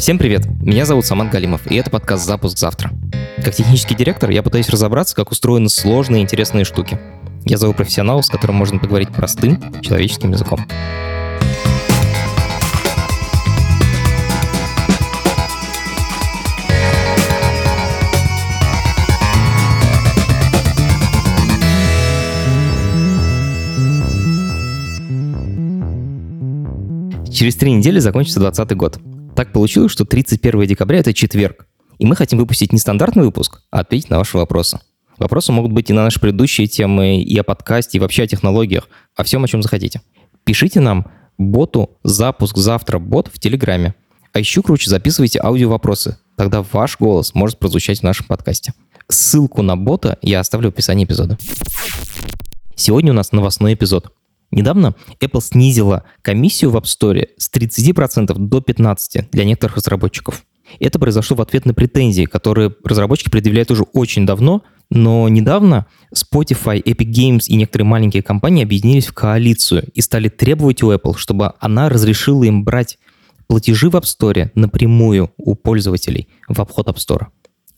Всем привет! Меня зовут Самат Галимов, и это подкаст «Запуск завтра». Как технический директор я пытаюсь разобраться, как устроены сложные и интересные штуки. Я зову профессионала, с которым можно поговорить простым человеческим языком. Через три недели закончится 2020 год. Так получилось, что 31 декабря — это четверг. И мы хотим выпустить не стандартный выпуск, а ответить на ваши вопросы. Вопросы могут быть и на наши предыдущие темы, и о подкасте, и вообще о технологиях, о всем, о чем захотите. Пишите нам боту «Запуск завтра бот» в Телеграме. А еще круче записывайте аудио-вопросы. Тогда ваш голос может прозвучать в нашем подкасте. Ссылку на бота я оставлю в описании эпизода. Сегодня у нас новостной эпизод. Недавно Apple снизила комиссию в App Store с 30% до 15% для некоторых разработчиков. Это произошло в ответ на претензии, которые разработчики предъявляют уже очень давно, но недавно Spotify, Epic Games и некоторые маленькие компании объединились в коалицию и стали требовать у Apple, чтобы она разрешила им брать платежи в App Store напрямую у пользователей в обход App Store.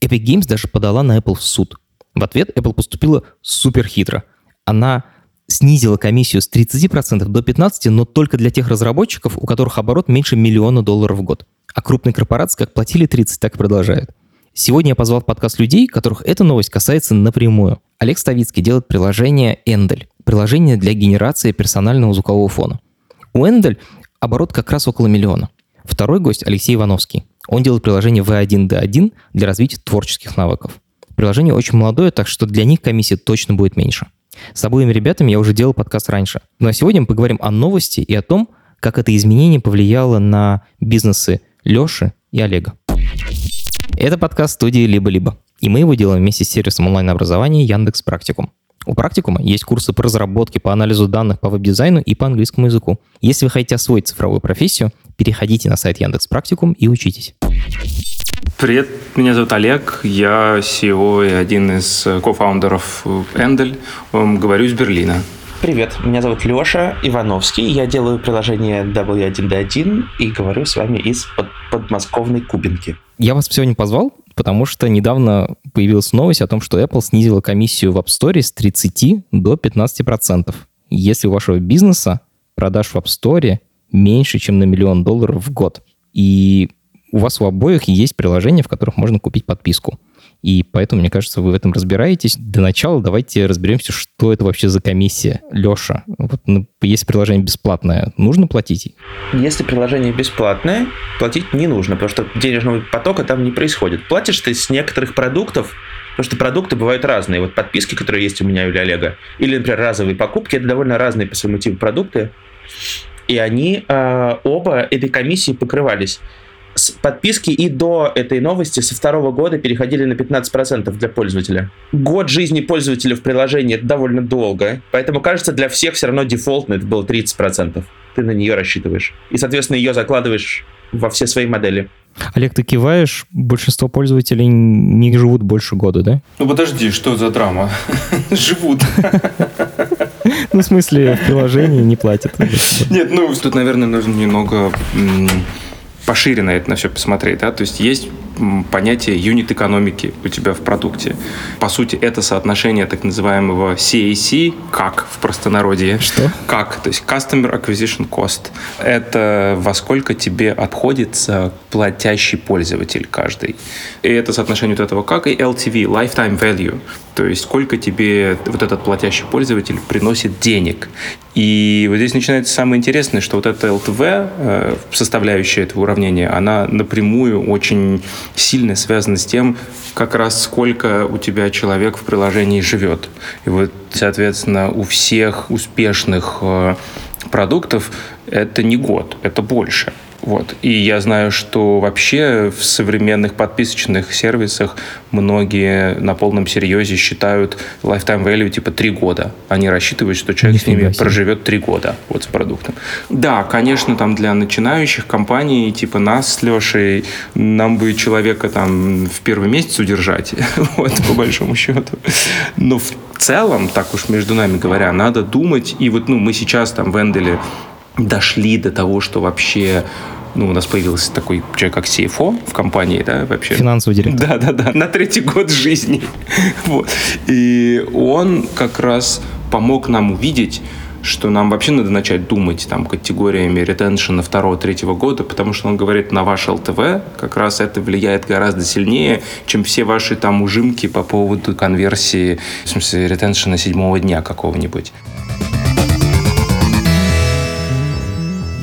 Epic Games даже подала на Apple в суд. В ответ Apple поступила супер хитро. Она снизила комиссию с 30% до 15%, но только для тех разработчиков, у которых оборот меньше миллиона долларов в год. А крупные корпорации как платили 30, так и продолжают. Сегодня я позвал в подкаст людей, которых эта новость касается напрямую. Олег Ставицкий делает приложение Endelь, приложение для генерации персонального звукового фона. У Endelь оборот как раз около миллиона. Второй гость Алексей Ивановский. Он делает приложение V1D1 для развития творческих навыков. Приложение очень молодое, так что для них комиссия точно будет меньше. С обоими ребятами я уже делал подкаст раньше. Но ну, а сегодня мы поговорим о новости и о том, как это изменение повлияло на бизнесы Леши и Олега. Это подкаст студии «Либо-либо». И мы его делаем вместе с сервисом онлайн-образования Яндекс Практикум. У Практикума есть курсы по разработке, по анализу данных, по веб-дизайну и по английскому языку. Если вы хотите освоить цифровую профессию, переходите на сайт Яндекс Практикум и учитесь. Привет, меня зовут Олег, я CEO и один из кофаундеров Эндель, говорю из Берлина. Привет, меня зовут Леша Ивановский, я делаю приложение W1D1 и говорю с вами из под подмосковной Кубинки. Я вас сегодня позвал, потому что недавно появилась новость о том, что Apple снизила комиссию в App Store с 30 до 15%. Если у вашего бизнеса продаж в App Store меньше, чем на миллион долларов в год. И у вас у обоих есть приложения, в которых можно купить подписку. И поэтому, мне кажется, вы в этом разбираетесь. Для начала давайте разберемся, что это вообще за комиссия. Леша, вот ну, если приложение бесплатное, нужно платить? Если приложение бесплатное, платить не нужно, потому что денежного потока там не происходит. Платишь ты с некоторых продуктов, Потому что продукты бывают разные. Вот подписки, которые есть у меня или Олега, или, например, разовые покупки, это довольно разные по своему типу продукты. И они э, оба этой комиссии покрывались подписки и до этой новости со второго года переходили на 15% для пользователя. Год жизни пользователя в приложении это довольно долго, поэтому кажется для всех все равно дефолтно это было 30%. Ты на нее рассчитываешь. И, соответственно, ее закладываешь во все свои модели. Олег, ты киваешь, большинство пользователей не живут больше года, да? Ну подожди, что за драма? Живут. Ну, в смысле, в приложении не платят. Нет, ну, тут, наверное, нужно немного пошире на это на все посмотреть. Да? То есть есть понятие юнит-экономики у тебя в продукте. По сути, это соотношение так называемого CAC, как в простонародье. Что? Как, то есть Customer Acquisition Cost. Это во сколько тебе обходится платящий пользователь каждый. И это соотношение вот этого как и LTV, Lifetime Value. То есть сколько тебе вот этот платящий пользователь приносит денег. И вот здесь начинается самое интересное, что вот эта LTV, э, составляющая этого уравнения, она напрямую очень сильно связана с тем, как раз сколько у тебя человек в приложении живет. И вот, соответственно, у всех успешных э, продуктов это не год, это больше. Вот. И я знаю, что вообще в современных подписочных сервисах многие на полном серьезе считают lifetime value типа три года. Они рассчитывают, что человек Нифига с ними себе. проживет три года вот с продуктом. Да, конечно, там для начинающих компаний типа нас с Лешей нам бы человека там в первый месяц удержать, вот, по большому счету. Но в целом, так уж между нами говоря, надо думать, и вот ну, мы сейчас там в Энделе дошли до того, что вообще ну, у нас появился такой человек, как CFO в компании, да, вообще. Финансовый директор. Да, да, да, на третий год жизни. вот. И он как раз помог нам увидеть, что нам вообще надо начать думать там категориями ретеншена второго-третьего года, потому что он говорит, на ваш ЛТВ как раз это влияет гораздо сильнее, чем все ваши там ужимки по поводу конверсии, в смысле, ретеншена седьмого дня какого-нибудь.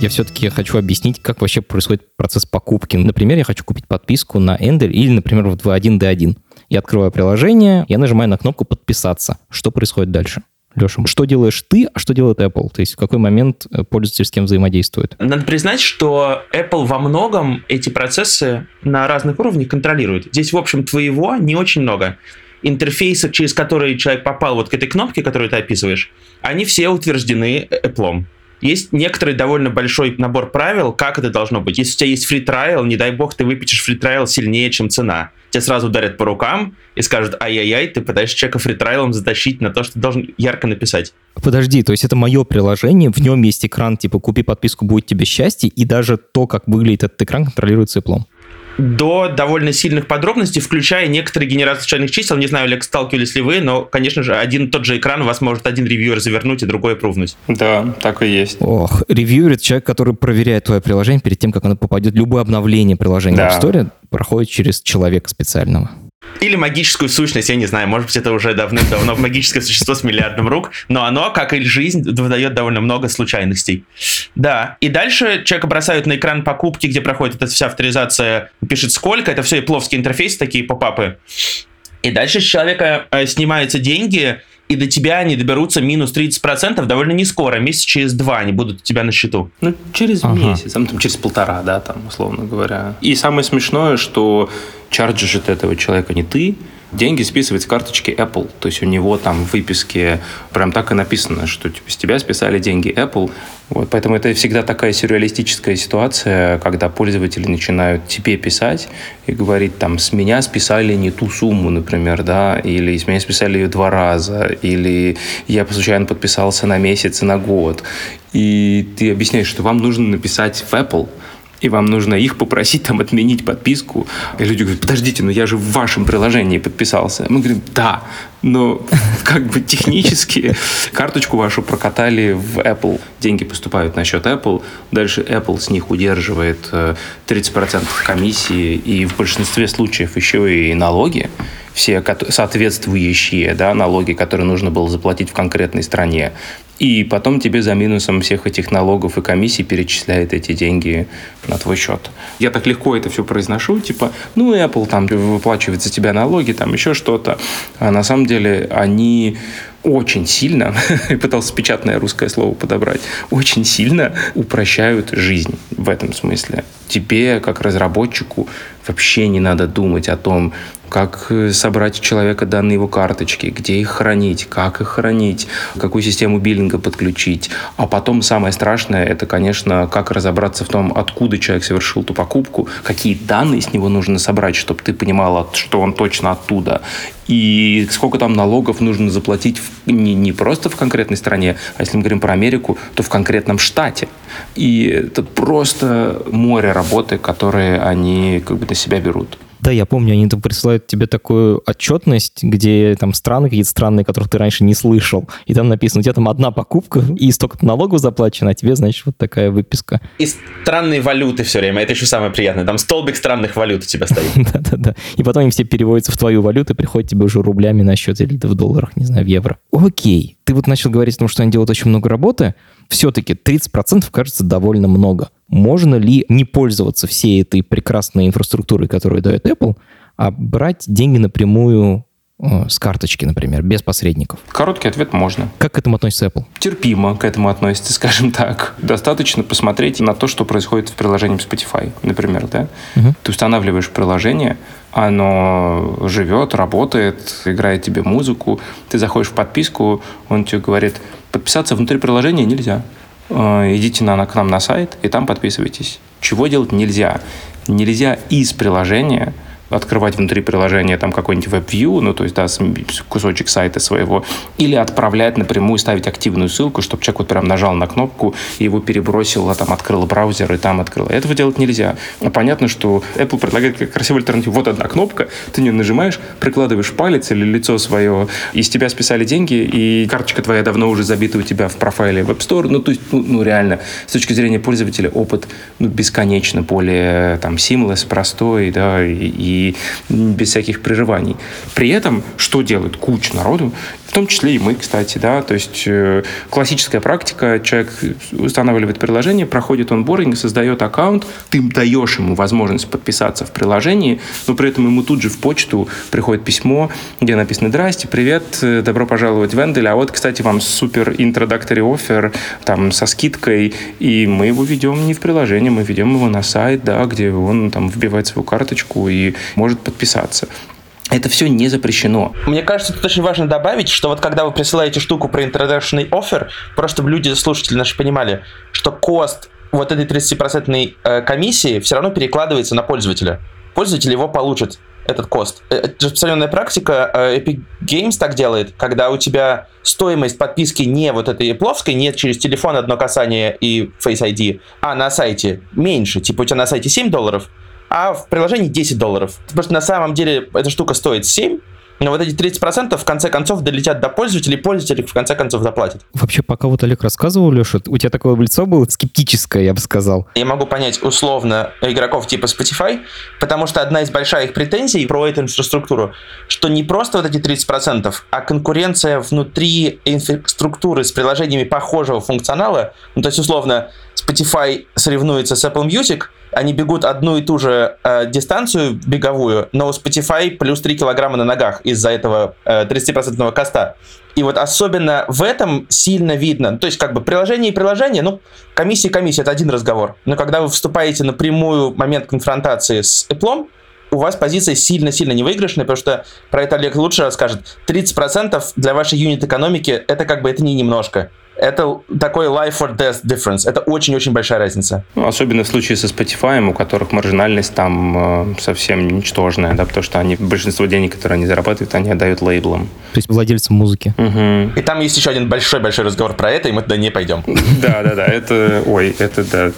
Я все-таки хочу объяснить, как вообще происходит процесс покупки. Например, я хочу купить подписку на Ender или, например, в 2.1D1. Я открываю приложение, я нажимаю на кнопку «Подписаться». Что происходит дальше? Леша, что делаешь ты, а что делает Apple? То есть в какой момент э, пользователь с кем взаимодействует? Надо признать, что Apple во многом эти процессы на разных уровнях контролирует. Здесь, в общем, твоего не очень много. Интерфейсы, через которые человек попал вот к этой кнопке, которую ты описываешь, они все утверждены Apple. Есть некоторый довольно большой набор правил, как это должно быть. Если у тебя есть фри трайл, не дай бог, ты выпечешь фри трайл сильнее, чем цена. Тебе сразу ударят по рукам и скажут, ай-яй-яй, ты пытаешься человека фри трайлом затащить на то, что ты должен ярко написать. Подожди, то есть это мое приложение, в нем есть экран, типа, купи подписку, будет тебе счастье, и даже то, как выглядит этот экран, контролируется Apple до довольно сильных подробностей, включая некоторые генерации случайных чисел. Не знаю, Олег, сталкивались ли вы, но, конечно же, один тот же экран у вас может один ревьюер завернуть и другой прувнуть. Да, так и есть. Ох, ревьюер — это человек, который проверяет твое приложение перед тем, как оно попадет. Любое обновление приложения да. в Store проходит через человека специального. Или магическую сущность, я не знаю, может быть, это уже давным-давно магическое существо с миллиардом рук, но оно, как и жизнь, выдает довольно много случайностей. Да, и дальше человека бросают на экран покупки, где проходит эта вся авторизация, пишет сколько, это все и пловский интерфейс, такие попапы. И дальше с человека э, снимаются деньги, и до тебя они доберутся минус 30% довольно не скоро, месяц через два они будут у тебя на счету. Ну, через ага. месяц, там, через полтора, да, там, условно говоря. И самое смешное, что чарджишь этого человека не ты, деньги списывать с карточки Apple. То есть у него там в выписке прям так и написано, что типа, с тебя списали деньги Apple. Вот, поэтому это всегда такая сюрреалистическая ситуация, когда пользователи начинают тебе писать и говорить, там, с меня списали не ту сумму, например, да, или с меня списали ее два раза, или я случайно подписался на месяц и на год. И ты объясняешь, что вам нужно написать в Apple, и вам нужно их попросить там отменить подписку. И люди говорят, подождите, но я же в вашем приложении подписался. Мы говорим, да, но как бы технически карточку вашу прокатали в Apple. Деньги поступают на счет Apple. Дальше Apple с них удерживает 30% э, комиссии и в большинстве случаев еще и налоги все соответствующие да, налоги, которые нужно было заплатить в конкретной стране. И потом тебе за минусом всех этих налогов и комиссий перечисляет эти деньги на твой счет. Я так легко это все произношу, типа, ну, Apple там выплачивает за тебя налоги, там еще что-то. А на самом деле они очень сильно, пытался печатное русское слово подобрать, очень сильно упрощают жизнь в этом смысле. Тебе, как разработчику, вообще не надо думать о том, как э, собрать у человека данные его карточки, где их хранить, как их хранить, какую систему биллинга подключить. А потом самое страшное, это, конечно, как разобраться в том, откуда человек совершил ту покупку, какие данные с него нужно собрать, чтобы ты понимала, что он точно оттуда. И сколько там налогов нужно заплатить в, не, не просто в конкретной стране, а если мы говорим про Америку, то в конкретном штате. И это просто море работы, которые они как бы на себя берут. Да, я помню, они там присылают тебе такую отчетность, где там страны какие-то странные, которых ты раньше не слышал. И там написано, у тебя там одна покупка, и столько налогов заплачено, а тебе, значит, вот такая выписка. И странные валюты все время, это еще самое приятное. Там столбик странных валют у тебя стоит. Да-да-да. И потом они все переводятся в твою валюту и приходят тебе уже рублями на счет или в долларах, не знаю, в евро. Окей. Ты вот начал говорить о том, что они делают очень много работы. Все-таки 30% кажется довольно много можно ли не пользоваться всей этой прекрасной инфраструктурой, которую дает Apple, а брать деньги напрямую с карточки, например, без посредников? Короткий ответ – можно. Как к этому относится Apple? Терпимо к этому относится, скажем так. Достаточно посмотреть на то, что происходит в приложении Spotify, например. Да? Угу. Ты устанавливаешь приложение, оно живет, работает, играет тебе музыку. Ты заходишь в подписку, он тебе говорит, подписаться внутри приложения нельзя. Э, идите на, к нам на сайт и там подписывайтесь. Чего делать нельзя? Нельзя из приложения открывать внутри приложения там какой-нибудь веб-вью, ну, то есть, да, кусочек сайта своего, или отправлять напрямую, ставить активную ссылку, чтобы человек вот прям нажал на кнопку и его перебросило, там, открыл браузер и там открыл. Этого делать нельзя. Но понятно, что Apple предлагает красивую альтернативу. Вот одна кнопка, ты не нажимаешь, прикладываешь палец или лицо свое, и с тебя списали деньги, и карточка твоя давно уже забита у тебя в профайле Web Store. Ну, то есть, ну, ну реально, с точки зрения пользователя опыт ну, бесконечно более там seamless, простой, да, и, без всяких прерываний. При этом, что делает куча народу, в том числе и мы, кстати, да, то есть э, классическая практика, человек устанавливает приложение, проходит онбординг, создает аккаунт, ты даешь ему возможность подписаться в приложении, но при этом ему тут же в почту приходит письмо, где написано «Здрасте, привет, э, добро пожаловать в Эндель, а вот, кстати, вам супер introductory offer, там, со скидкой, и мы его ведем не в приложение, мы ведем его на сайт, да, где он там вбивает свою карточку и может подписаться. Это все не запрещено. Мне кажется, тут очень важно добавить, что вот когда вы присылаете штуку про introduction offer, просто люди, слушатели наши понимали, что кост вот этой 30% э, комиссии все равно перекладывается на пользователя. Пользователь его получит, этот кост. Э, это распространенная практика. Э, Epic Games так делает, когда у тебя стоимость подписки не вот этой плоской, нет через телефон одно касание и Face ID, а на сайте меньше. Типа у тебя на сайте 7 долларов, а в приложении 10 долларов. Потому что на самом деле эта штука стоит 7, но вот эти 30% в конце концов долетят до пользователей, пользователи в конце концов заплатят. Вообще, пока вот Олег рассказывал, Леша, у тебя такое лицо было скептическое, я бы сказал. Я могу понять условно игроков типа Spotify, потому что одна из больших их претензий про эту инфраструктуру, что не просто вот эти 30%, а конкуренция внутри инфраструктуры с приложениями похожего функционала, ну то есть условно Spotify соревнуется с Apple Music, они бегут одну и ту же э, дистанцию беговую, но у Spotify плюс 3 килограмма на ногах из-за этого э, 30% коста. И вот особенно в этом сильно видно. То есть как бы приложение и приложение, ну, комиссия и комиссия, это один разговор. Но когда вы вступаете на прямую момент конфронтации с Apple, у вас позиция сильно-сильно невыигрышная, потому что про это Олег лучше расскажет. 30% для вашей юнит-экономики это как бы это не немножко это такой life or death difference. Это очень-очень большая разница. Ну, особенно в случае со Spotify, у которых маржинальность там э, совсем ничтожная, да, потому что они большинство денег, которые они зарабатывают, они отдают лейблам. То есть владельцам музыки. Угу. И там есть еще один большой-большой разговор про это, и мы туда не пойдем. Да, да, да. Это, ой, это да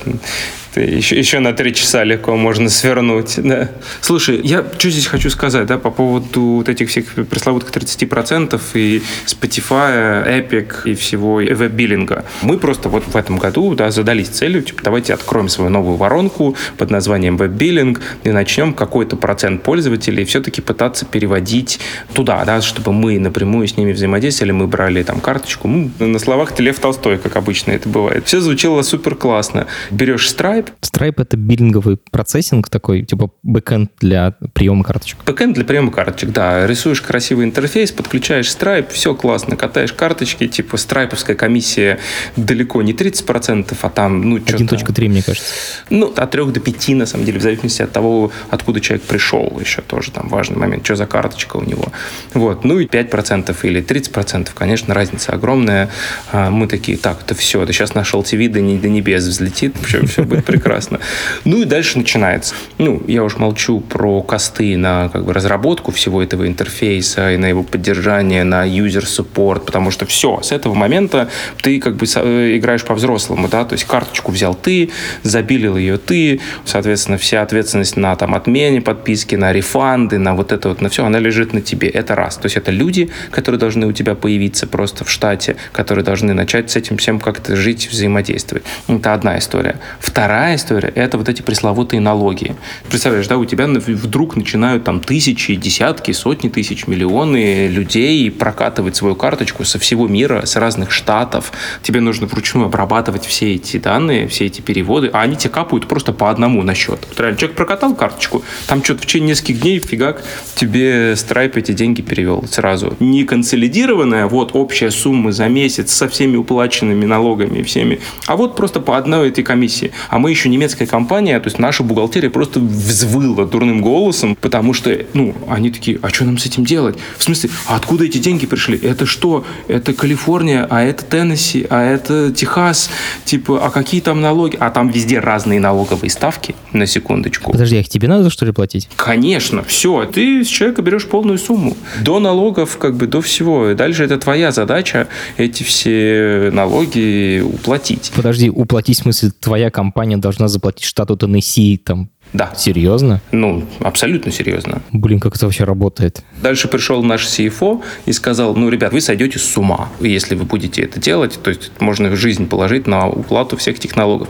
еще, еще на три часа легко можно свернуть. Да. Слушай, я что здесь хочу сказать, да, по поводу вот этих всех пресловутых 30% и Spotify, Epic и всего веб-биллинга. Мы просто вот в этом году да, задались целью, типа, давайте откроем свою новую воронку под названием веб-биллинг и начнем какой-то процент пользователей все-таки пытаться переводить туда, да, чтобы мы напрямую с ними взаимодействовали, мы брали там карточку. Ну, на словах ты Лев Толстой, как обычно это бывает. Все звучало супер классно. Берешь Stripe, Stripe? Stripe — это биллинговый процессинг такой, типа бэкэнд для приема карточек. Бэкэнд для приема карточек, да. Рисуешь красивый интерфейс, подключаешь Stripe, все классно, катаешь карточки, типа страйповская комиссия далеко не 30%, а там, ну, что-то... 1.3, мне кажется. Ну, от 3 до 5, на самом деле, в зависимости от того, откуда человек пришел, еще тоже там важный момент, что за карточка у него. Вот, ну и 5% или 30%, конечно, разница огромная. А мы такие, так, это все, это сейчас наш LTV до, до небес взлетит, все, все будет прекрасно. Ну и дальше начинается. Ну, я уж молчу про косты на как бы разработку всего этого интерфейса и на его поддержание, на user support, потому что все, с этого момента ты как бы э, играешь по-взрослому, да, то есть карточку взял ты, забилил ее ты, соответственно, вся ответственность на там отмене подписки, на рефанды, на вот это вот, на все, она лежит на тебе. Это раз. То есть это люди, которые должны у тебя появиться просто в штате, которые должны начать с этим всем как-то жить, взаимодействовать. Это одна история. Вторая Вторая история – это вот эти пресловутые налоги. Представляешь, да, у тебя вдруг начинают там тысячи, десятки, сотни тысяч, миллионы людей прокатывать свою карточку со всего мира, с разных штатов. Тебе нужно вручную обрабатывать все эти данные, все эти переводы, а они тебе капают просто по одному на счет. Вот реально, человек прокатал карточку, там что-то в течение нескольких дней, фигак, тебе Stripe эти деньги перевел сразу. Не консолидированная, вот общая сумма за месяц со всеми уплаченными налогами и всеми, а вот просто по одной этой комиссии. А мы мы еще немецкая компания, то есть наша бухгалтерия просто взвыла дурным голосом, потому что, ну, они такие, а что нам с этим делать? В смысле, а откуда эти деньги пришли? Это что? Это Калифорния, а это Теннесси, а это Техас? Типа, а какие там налоги? А там везде разные налоговые ставки, на секундочку. Подожди, а их тебе надо, что ли, платить? Конечно, все, ты с человека берешь полную сумму. До налогов, как бы, до всего. Дальше это твоя задача эти все налоги уплатить. Подожди, уплатить, в смысле, твоя компания должна заплатить штату Теннесси там Да. Серьезно? Ну, абсолютно серьезно. Блин, как это вообще работает? Дальше пришел наш CFO и сказал, ну, ребят, вы сойдете с ума, если вы будете это делать. То есть можно жизнь положить на уплату всех технологов.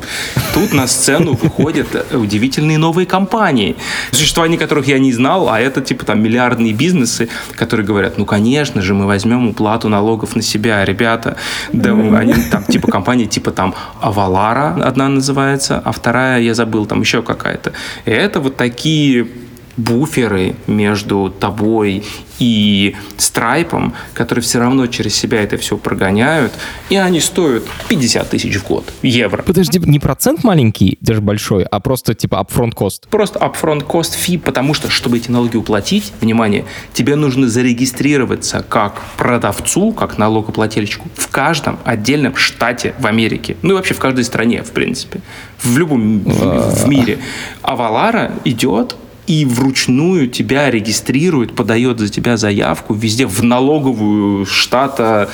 Тут на сцену выходят удивительные новые компании, существование которых я не знал, а это типа там миллиардные бизнесы, которые говорят, ну, конечно же, мы возьмем уплату налогов на себя, ребята. Да, они там типа компании типа там Авалара одна называется, а вторая, я забыл, там еще какая-то. И это вот такие буферы между тобой и страйпом, которые все равно через себя это все прогоняют, и они стоят 50 тысяч в год, евро. Подожди, не процент маленький, даже большой, а просто типа upfront cost. Просто upfront cost fee, потому что, чтобы эти налоги уплатить, внимание, тебе нужно зарегистрироваться как продавцу, как налогоплательщику в каждом отдельном штате в Америке. Ну и вообще в каждой стране, в принципе. В любом в, в мире. А Валара идет и вручную тебя регистрирует, подает за тебя заявку везде в налоговую штата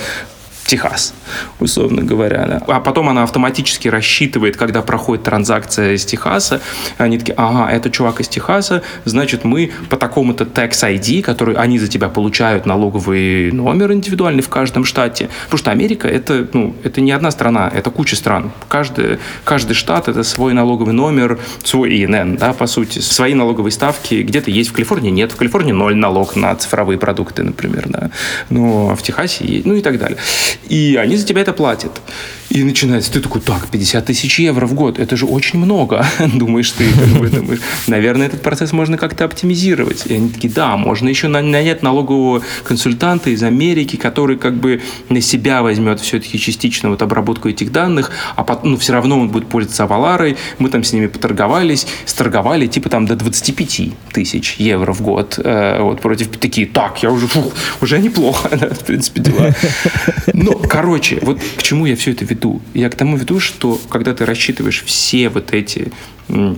Техас, условно говоря. А потом она автоматически рассчитывает, когда проходит транзакция из Техаса. Они такие, ага, это чувак из Техаса, значит, мы по такому-то tax ID, который они за тебя получают налоговый номер индивидуальный в каждом штате. Потому что Америка это, ну, это не одна страна, это куча стран. Каждый, каждый штат это свой налоговый номер, свой ИНН, да, по сути, свои налоговые ставки. Где-то есть, в Калифорнии нет. В Калифорнии ноль налог на цифровые продукты, например, да. Но в Техасе есть, ну и так далее. И они за тебя это платят. И начинается, ты такой, так, 50 тысяч евро в год, это же очень много. Думаешь ты, как бы, думаешь, наверное, этот процесс можно как-то оптимизировать. И они такие, да, можно еще нанять налогового консультанта из Америки, который как бы на себя возьмет все-таки частично вот обработку этих данных, а потом, ну, все равно он будет пользоваться Аваларой. Мы там с ними поторговались, сторговали типа там до 25 тысяч евро в год. Э, вот против такие, так, я уже, фу, уже неплохо, да, в принципе, дела. Но, короче, вот к чему я все это веду? Я к тому веду, что когда ты рассчитываешь все вот эти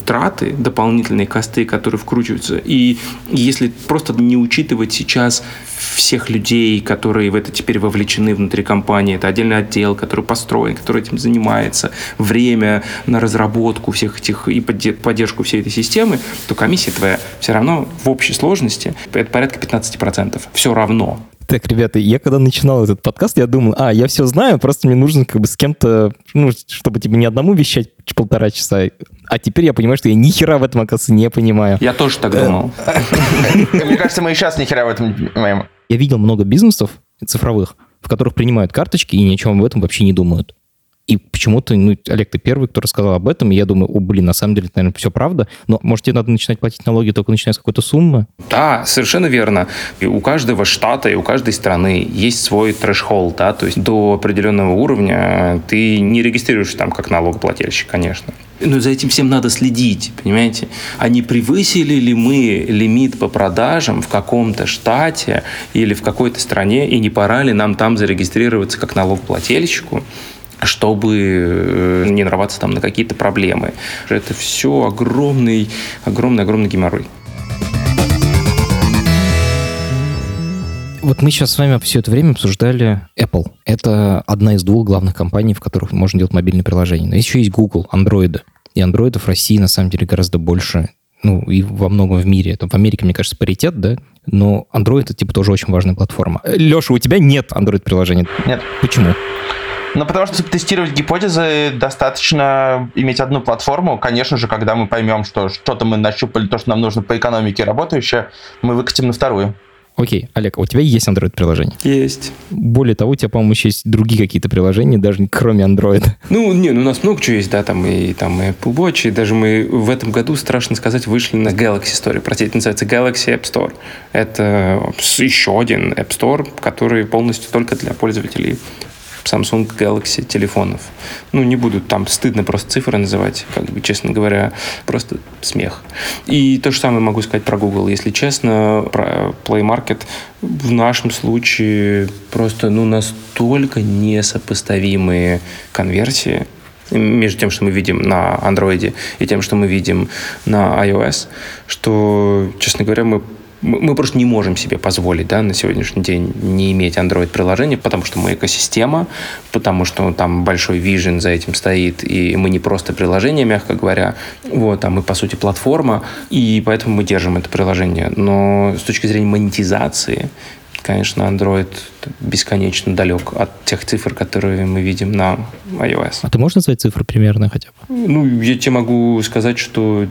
траты, дополнительные косты, которые вкручиваются. И если просто не учитывать сейчас всех людей, которые в это теперь вовлечены внутри компании, это отдельный отдел, который построен, который этим занимается, время на разработку всех этих и поддержку всей этой системы, то комиссия твоя все равно в общей сложности это порядка 15%. Все равно. Так, ребята, я когда начинал этот подкаст, я думал, а, я все знаю, просто мне нужно как бы с кем-то, ну, чтобы тебе не одному вещать полтора часа. А теперь я понимаю, что я ни хера в этом, оказывается, не понимаю. Я тоже так думал. Мне кажется, мы и сейчас ни хера в этом не понимаем. Я видел много бизнесов цифровых, в которых принимают карточки и ни о чем в этом вообще не думают. И почему-то, ну, Олег, ты первый, кто рассказал об этом, и я думаю, о, блин, на самом деле, это, наверное, все правда, но, может, тебе надо начинать платить налоги только начиная с какой-то суммы? Да, совершенно верно. И у каждого штата и у каждой страны есть свой трэш-холл, да, то есть до определенного уровня ты не регистрируешь там как налогоплательщик, конечно. Но за этим всем надо следить, понимаете? А не превысили ли мы лимит по продажам в каком-то штате или в какой-то стране, и не пора ли нам там зарегистрироваться как налогоплательщику? Чтобы не нарваться там на какие-то проблемы. Это все огромный, огромный, огромный геморрой. Вот мы сейчас с вами все это время обсуждали Apple. Это одна из двух главных компаний, в которых можно делать мобильные приложения. Но еще есть Google, Android. И андроидов в России на самом деле гораздо больше, ну, и во многом в мире. Это в Америке, мне кажется, паритет, да? Но Android это типа тоже очень важная платформа. Леша, у тебя нет Android-приложения? Нет. Почему? Ну, потому что чтобы тестировать гипотезы, достаточно иметь одну платформу. Конечно же, когда мы поймем, что что-то мы нащупали, то, что нам нужно по экономике работающее, мы выкатим на вторую. Окей, Олег, а у тебя есть Android-приложение? Есть. Более того, у тебя, по-моему, еще есть другие какие-то приложения, даже кроме Android. Ну, не, ну у нас много чего есть, да, там и, там и Apple Watch, и даже мы в этом году, страшно сказать, вышли на Galaxy Store. Простите, называется Galaxy App Store. Это еще один App Store, который полностью только для пользователей Samsung Galaxy телефонов. Ну, не буду там стыдно просто цифры называть, как бы, честно говоря, просто смех. И то же самое могу сказать про Google. Если честно, про Play Market в нашем случае просто ну, настолько несопоставимые конверсии, между тем, что мы видим на Android и тем, что мы видим на iOS, что, честно говоря, мы мы просто не можем себе позволить да, на сегодняшний день не иметь Android-приложение, потому что мы экосистема, потому что там большой вижен за этим стоит, и мы не просто приложение, мягко говоря, вот, а мы, по сути, платформа, и поэтому мы держим это приложение. Но с точки зрения монетизации конечно, Android бесконечно далек от тех цифр, которые мы видим на iOS. А ты можешь назвать цифры примерно хотя бы? Ну, я тебе могу сказать, что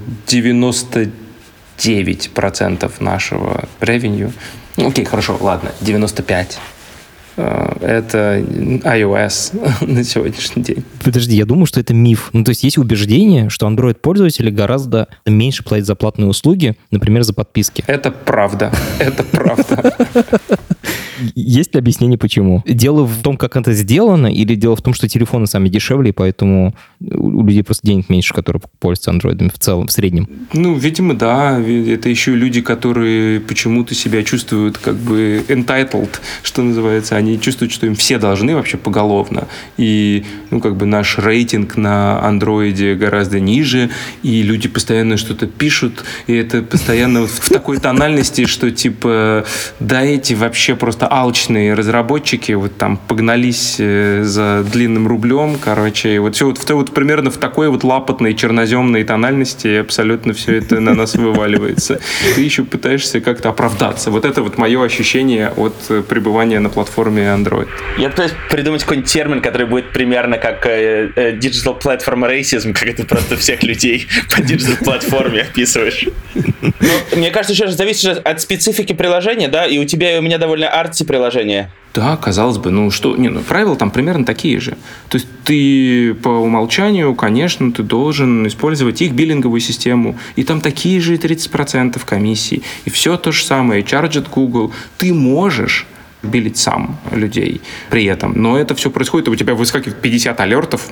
99% нашего revenue, ну, окей, хорошо, ладно, 95 Э, это iOS на сегодняшний день. Подожди, я думаю, что это миф. Ну, то есть есть убеждение, что Android-пользователи гораздо меньше платят за платные услуги, например, за подписки. Это правда. Это правда. Есть ли объяснение, почему? Дело в том, как это сделано, или дело в том, что телефоны сами дешевле, и поэтому у людей просто денег меньше, которые пользуются андроидами в целом, в среднем? Ну, видимо, да. Это еще люди, которые почему-то себя чувствуют как бы entitled, что называется. Они они чувствуют, что им все должны вообще поголовно. И, ну, как бы наш рейтинг на андроиде гораздо ниже, и люди постоянно что-то пишут, и это постоянно в такой тональности, что, типа, да, эти вообще просто алчные разработчики вот там погнались э, за длинным рублем, короче, и вот все вот, в, вот примерно в такой вот лапотной черноземной тональности абсолютно все это на нас вываливается. Ты еще пытаешься как-то оправдаться. Вот это вот мое ощущение от э, пребывания на платформе платформе Android. Я пытаюсь придумать какой-нибудь термин, который будет примерно как э, э, digital platform racism, как это просто всех людей по digital платформе описываешь. Ну, мне кажется, еще зависит от специфики приложения, да, и у тебя и у меня довольно арти приложение. Да, казалось бы, ну что, не, ну правила там примерно такие же. То есть ты по умолчанию, конечно, ты должен использовать их биллинговую систему, и там такие же 30% комиссии, и все то же самое, чарджит Google. Ты можешь билить сам людей при этом. Но это все происходит, у тебя выскакивает 50 алертов,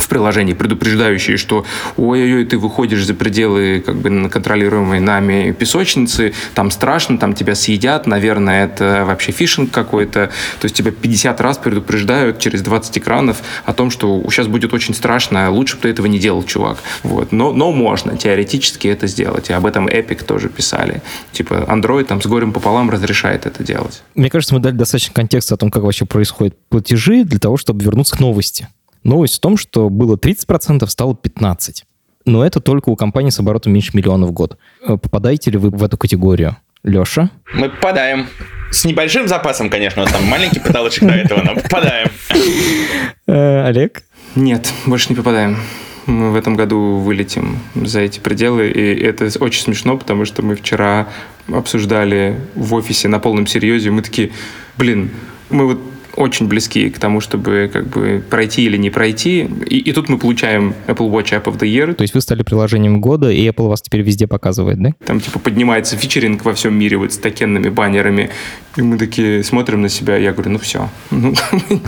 в приложении, предупреждающие, что ой-ой-ой, ты выходишь за пределы как бы контролируемой нами песочницы, там страшно, там тебя съедят, наверное, это вообще фишинг какой-то. То есть тебя 50 раз предупреждают через 20 экранов о том, что сейчас будет очень страшно, лучше бы ты этого не делал, чувак. Вот. Но, но можно теоретически это сделать. И об этом Epic тоже писали. Типа Android там с горем пополам разрешает это делать. Мне кажется, мы дали достаточно контекста о том, как вообще происходят платежи для того, чтобы вернуться к новости. Новость в том, что было 30%, стало 15%. Но это только у компании с оборотом меньше миллиона в год. Э, попадаете ли вы в эту категорию? Леша? Мы попадаем. С небольшим запасом, конечно. Вот там маленький потолочек до этого, но попадаем. Э, Олег? Нет, больше не попадаем. Мы в этом году вылетим за эти пределы, и это очень смешно, потому что мы вчера обсуждали в офисе на полном серьезе, мы такие, блин, мы вот очень близки к тому, чтобы как бы пройти или не пройти. И, и тут мы получаем Apple Watch App of the Year. То есть вы стали приложением года, и Apple вас теперь везде показывает, да? Там типа поднимается фичеринг во всем мире вот с такенными баннерами. И мы такие смотрим на себя, я говорю, ну все, ну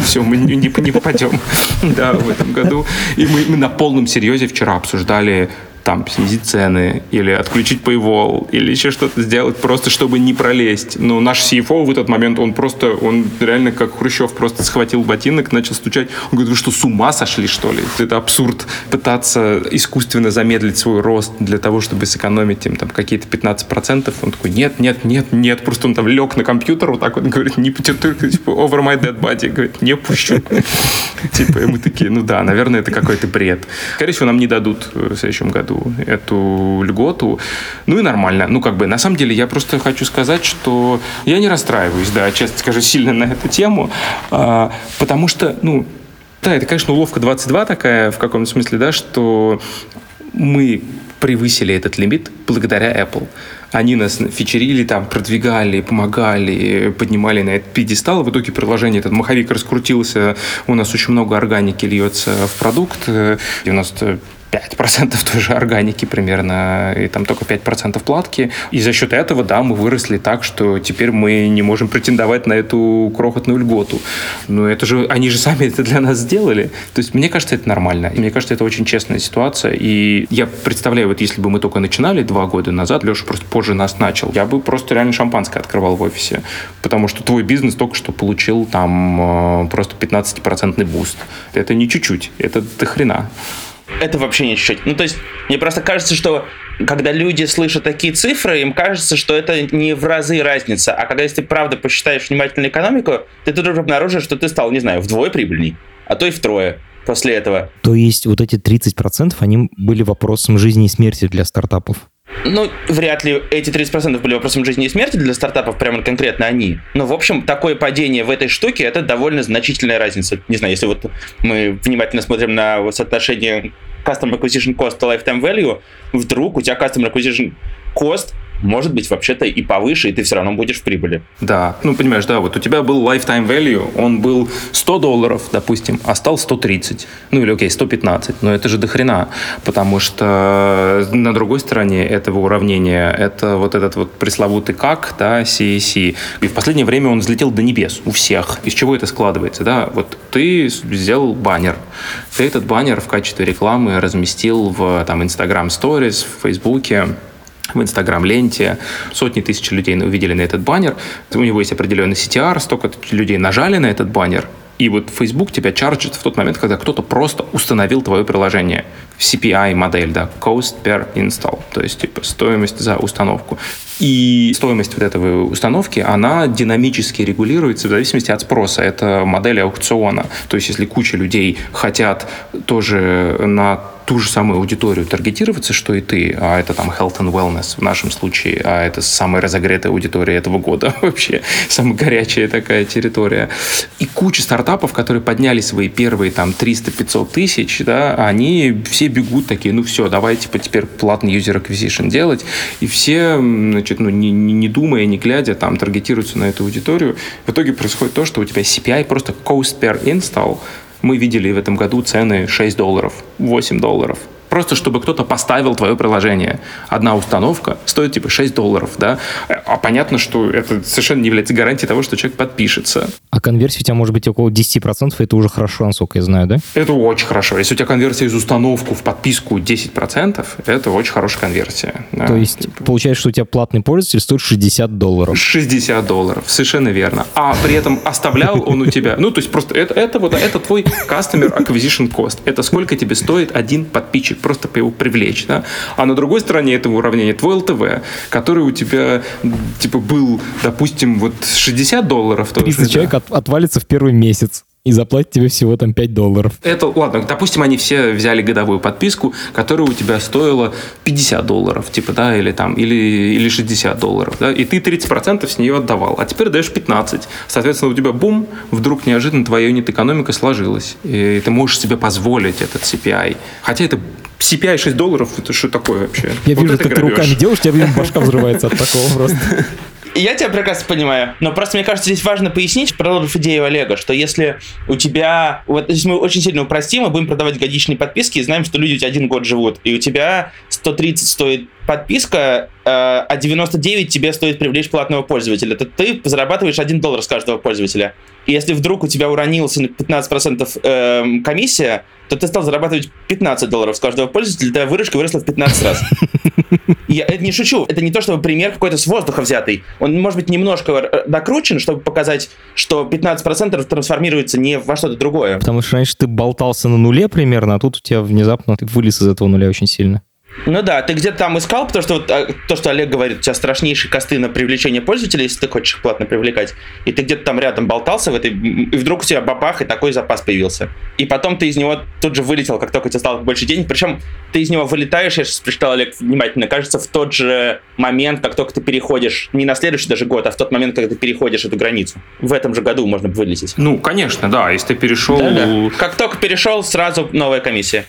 все, мы не, не, не попадем да, в этом году. И мы, мы на полном серьезе вчера обсуждали там снизить цены или отключить Paywall или еще что-то сделать просто, чтобы не пролезть. Но наш CFO в этот момент, он просто, он реально как Хрущев просто схватил ботинок, начал стучать. Он говорит, вы что, с ума сошли, что ли? Это абсурд пытаться искусственно замедлить свой рост для того, чтобы сэкономить им там какие-то 15%. Он такой, нет, нет, нет, нет. Просто он там лег на компьютер вот так вот, говорит, не типа, over my dead body. Говорит, не пущу. Типа, мы такие, ну да, наверное, это какой-то бред. Скорее всего, нам не дадут в следующем году эту, эту льготу. Ну и нормально. Ну, как бы, на самом деле, я просто хочу сказать, что я не расстраиваюсь, да, честно скажу, сильно на эту тему, а, потому что, ну, да, это, конечно, уловка 22 такая, в каком смысле, да, что мы превысили этот лимит благодаря Apple. Они нас фичерили, там, продвигали, помогали, поднимали на этот пьедестал. В итоге приложение, этот маховик раскрутился, у нас очень много органики льется в продукт. 90 5% той же органики примерно, и там только 5% платки. И за счет этого, да, мы выросли так, что теперь мы не можем претендовать на эту крохотную льготу. Но это же, они же сами это для нас сделали. То есть мне кажется, это нормально. И мне кажется, это очень честная ситуация. И я представляю, вот если бы мы только начинали два года назад, Леша просто позже нас начал, я бы просто реально шампанское открывал в офисе. Потому что твой бизнес только что получил там э, просто 15% boost. Это не чуть-чуть, это до хрена это вообще не чуть-чуть. Ну, то есть, мне просто кажется, что когда люди слышат такие цифры, им кажется, что это не в разы разница. А когда если ты правда посчитаешь внимательно экономику, ты тут уже обнаружишь, что ты стал, не знаю, вдвое прибыльней, а то и втрое после этого. То есть вот эти 30% они были вопросом жизни и смерти для стартапов? Ну, вряд ли эти 30% были вопросом жизни и смерти для стартапов, прямо конкретно они. Но, в общем, такое падение в этой штуке, это довольно значительная разница. Не знаю, если вот мы внимательно смотрим на соотношение Customer Acquisition Cost to Lifetime Value, вдруг у тебя Customer Acquisition Cost может быть, вообще-то и повыше, и ты все равно будешь в прибыли. Да, ну, понимаешь, да, вот у тебя был lifetime value, он был 100 долларов, допустим, а стал 130. Ну, или, окей, 115, но это же дохрена, потому что на другой стороне этого уравнения это вот этот вот пресловутый как, да, CAC. И в последнее время он взлетел до небес у всех. Из чего это складывается, да? Вот ты сделал баннер, ты этот баннер в качестве рекламы разместил в там Instagram Stories, в Фейсбуке, в Инстаграм-ленте. Сотни тысяч людей увидели на этот баннер. У него есть определенный CTR, столько людей нажали на этот баннер, и вот Facebook тебя чарджит в тот момент, когда кто-то просто установил твое приложение. CPI модель, да, cost per install, то есть типа стоимость за установку. И стоимость вот этой установки, она динамически регулируется в зависимости от спроса. Это модель аукциона. То есть если куча людей хотят тоже на ту же самую аудиторию таргетироваться, что и ты, а это там health and wellness в нашем случае, а это самая разогретая аудитория этого года вообще, самая горячая такая территория. И куча стартапов, которые подняли свои первые там 300-500 тысяч, да, они все бегут такие, ну все, давайте типа, теперь платный user acquisition делать, и все, значит, ну не, не думая, не глядя, там таргетируются на эту аудиторию. В итоге происходит то, что у тебя CPI просто cost per install мы видели в этом году цены 6 долларов, 8 долларов. Просто чтобы кто-то поставил твое приложение. Одна установка стоит типа 6 долларов, да? А понятно, что это совершенно не является гарантией того, что человек подпишется. А конверсия у тебя может быть около 10%, это уже хорошо, насколько я знаю, да? Это очень хорошо. Если у тебя конверсия из установку в подписку 10%, это очень хорошая конверсия. Да. То есть типа... получается, что у тебя платный пользователь стоит 60 долларов. 60 долларов, совершенно верно. А при этом оставлял он у тебя, ну то есть просто это, это вот это твой customer acquisition cost. Это сколько тебе стоит один подписчик просто его привлечь, да? А на другой стороне этого уравнения твой ЛТВ, который у тебя, типа, был, допустим, вот 60 долларов. 30 тоже, человек да? от, отвалится в первый месяц и заплатит тебе всего там 5 долларов. Это, ладно, допустим, они все взяли годовую подписку, которая у тебя стоила 50 долларов, типа, да, или там, или, или 60 долларов, да, и ты 30% с нее отдавал, а теперь даешь 15. Соответственно, у тебя, бум, вдруг неожиданно твоя юнит-экономика сложилась, и ты можешь себе позволить этот CPI. Хотя это CPI 6 долларов, это что такое вообще? Я вот вижу, как ты руками делаешь, у тебя башка взрывается от такого просто. Я тебя прекрасно понимаю, но просто мне кажется, здесь важно пояснить, продолжив идею Олега, что если у тебя, вот здесь мы очень сильно упростим, мы будем продавать годичные подписки и знаем, что люди у тебя один год живут, и у тебя 130 стоит подписка, э, а 99 тебе стоит привлечь платного пользователя, то ты зарабатываешь 1 доллар с каждого пользователя. И если вдруг у тебя уронился на 15% э, комиссия, то ты стал зарабатывать 15 долларов с каждого пользователя, твоя выручка выросла в 15 раз. Я это не шучу. Это не то, чтобы пример какой-то с воздуха взятый. Он может быть немножко докручен, чтобы показать, что 15% трансформируется не во что-то другое. Потому что раньше ты болтался на нуле примерно, а тут у тебя внезапно ты вылез из этого нуля очень сильно. Ну да, ты где-то там искал, потому что вот а, то, что Олег говорит, у тебя страшнейшие косты на привлечение пользователей, если ты хочешь их платно привлекать, и ты где-то там рядом болтался в этой, и вдруг у тебя бабах, и такой запас появился. И потом ты из него тут же вылетел, как только тебя стало больше денег, причем ты из него вылетаешь, я сейчас прочитал, Олег, внимательно, кажется, в тот же момент, как только ты переходишь, не на следующий даже год, а в тот момент, когда ты переходишь эту границу. В этом же году можно вылететь. Ну, конечно, да, если ты перешел... Да-да. Как только перешел, сразу новая комиссия.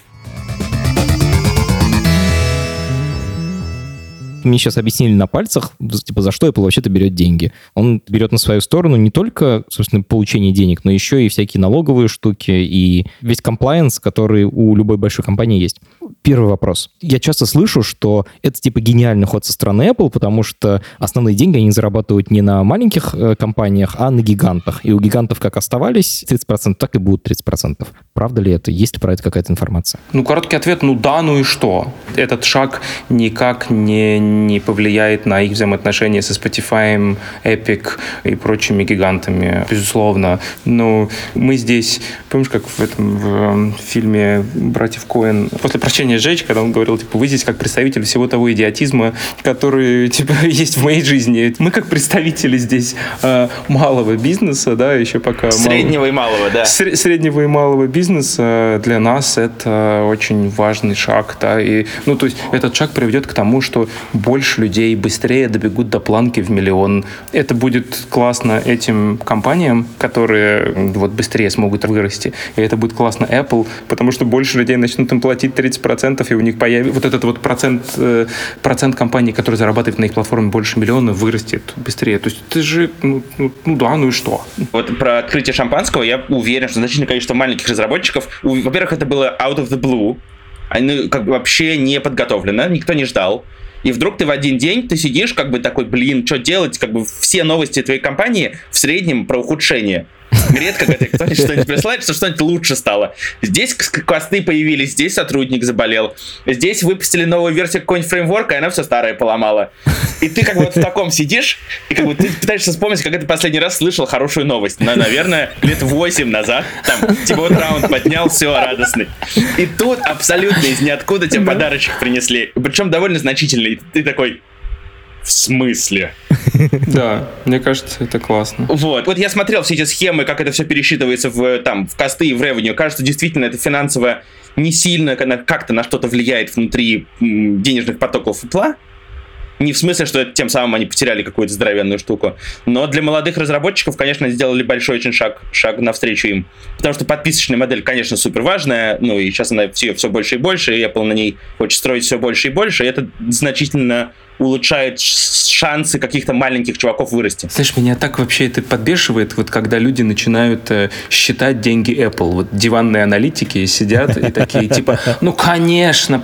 Мне сейчас объяснили на пальцах, типа, за что Apple вообще-то берет деньги. Он берет на свою сторону не только, собственно, получение денег, но еще и всякие налоговые штуки и весь комплайенс, который у любой большой компании есть. Первый вопрос. Я часто слышу, что это типа гениальный ход со стороны Apple, потому что основные деньги они зарабатывают не на маленьких э, компаниях, а на гигантах. И у гигантов как оставались 30%, так и будут 30%. Правда ли это? Есть ли про это какая-то информация? Ну, короткий ответ, ну да, ну и что? Этот шаг никак не, не повлияет на их взаимоотношения со Spotify, Epic и прочими гигантами, безусловно. Но мы здесь, помнишь, как в этом в эм, фильме «Братьев Коэн» после прощения сжечь, когда он говорил, типа, вы здесь как представитель всего того идиотизма, который, типа, есть в моей жизни. Мы как представители здесь э, малого бизнеса, да, еще пока... Среднего мал... и малого, да. Сре- среднего и малого бизнеса для нас это очень важный шаг, да, и, ну, то есть этот шаг приведет к тому, что больше людей быстрее добегут до планки в миллион. Это будет классно этим компаниям, которые вот быстрее смогут вырасти, и это будет классно Apple, потому что больше людей начнут им платить 30%, и у них появится вот этот вот процент, э, процент компаний, которые зарабатывают на их платформе больше миллиона, вырастет быстрее. То есть ты же, ну, ну, ну да, ну и что? Вот про открытие шампанского я уверен, что значительное количество маленьких разработчиков, во-первых, это было out of the blue, они как бы вообще не подготовлено, никто не ждал. И вдруг ты в один день, ты сидишь, как бы такой, блин, что делать? Как бы все новости твоей компании в среднем про ухудшение. Редко когда кто-нибудь что-нибудь присылает, что что-нибудь лучше стало. Здесь квасты появились, здесь сотрудник заболел, здесь выпустили новую версию какой-нибудь фреймворка, и она все старое поломала. И ты как бы вот в таком сидишь, и как бы ты пытаешься вспомнить, как ты последний раз слышал хорошую новость. На, наверное, лет 8 назад. Там, типа вот раунд поднял, все, радостный. И тут абсолютно из ниоткуда тебе подарочек принесли. Причем довольно значительный. Ты такой, в смысле? Да, мне кажется, это классно. Вот. Вот я смотрел все эти схемы, как это все пересчитывается в, там, в косты и в ревеню. Кажется, действительно, это финансово не сильно как-то на что-то влияет внутри денежных потоков Apple. Не в смысле, что тем самым они потеряли какую-то здоровенную штуку. Но для молодых разработчиков, конечно, сделали большой очень шаг, шаг навстречу им. Потому что подписочная модель, конечно, супер важная. Ну и сейчас она все, все больше и больше, и Apple на ней хочет строить все больше и больше. И это значительно улучшает шансы каких-то маленьких чуваков вырасти. Знаешь, меня так вообще это подбешивает, вот когда люди начинают э, считать деньги Apple. Вот диванные аналитики сидят и такие, типа, ну, конечно,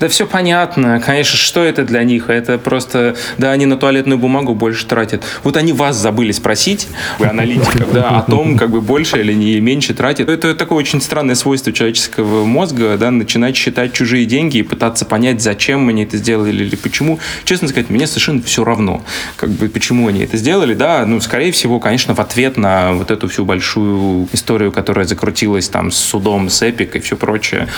да все понятно, конечно, что это для них? Это просто, да, они на туалетную бумагу больше тратят. Вот они вас забыли спросить, вы аналитиков, да, о том, как бы больше или не меньше тратят. Это такое очень странное свойство человеческого мозга, да, начинать считать чужие деньги и пытаться понять, зачем они это сделали или почему честно сказать, мне совершенно все равно, как бы, почему они это сделали, да, ну, скорее всего, конечно, в ответ на вот эту всю большую историю, которая закрутилась там с судом, с Эпик и все прочее.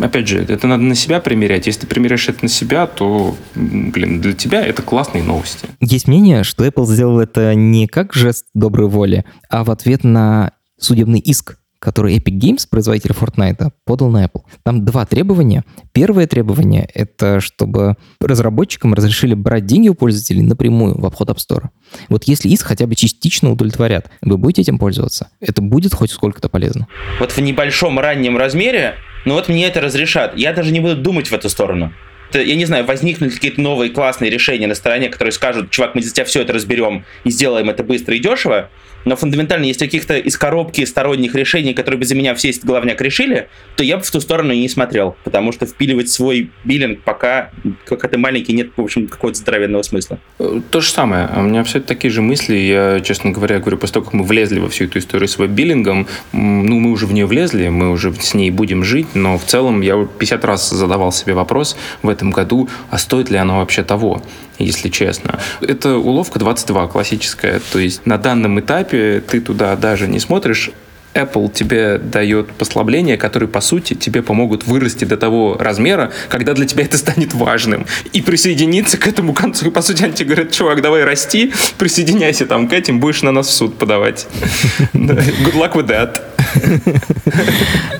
Опять же, это надо на себя примерять. Если ты примеряешь это на себя, то, блин, для тебя это классные новости. Есть мнение, что Apple сделал это не как жест доброй воли, а в ответ на судебный иск который Epic Games, производитель Fortnite, подал на Apple. Там два требования. Первое требование — это чтобы разработчикам разрешили брать деньги у пользователей напрямую в обход App Store. Вот если иск хотя бы частично удовлетворят, вы будете этим пользоваться? Это будет хоть сколько-то полезно? Вот в небольшом раннем размере, ну вот мне это разрешат. Я даже не буду думать в эту сторону я не знаю, возникнут какие-то новые классные решения на стороне, которые скажут, чувак, мы за тебя все это разберем и сделаем это быстро и дешево, но фундаментально, если каких-то из коробки сторонних решений, которые бы за меня все этот главняк решили, то я бы в ту сторону и не смотрел, потому что впиливать свой биллинг пока, как это маленький, нет, в общем, какого-то здоровенного смысла. То же самое. У меня все такие же мысли. Я, честно говоря, говорю, после того, как мы влезли во всю эту историю с веб-биллингом, ну, мы уже в нее влезли, мы уже с ней будем жить, но в целом я 50 раз задавал себе вопрос в этом году, а стоит ли оно вообще того? Если честно. Это уловка 22 классическая. То есть на данном этапе ты туда даже не смотришь, Apple тебе дает послабления, которые, по сути, тебе помогут вырасти до того размера, когда для тебя это станет важным. И присоединиться к этому концу. И, по сути, они тебе говорят, чувак, давай расти, присоединяйся там к этим, будешь на нас в суд подавать. Good luck with that.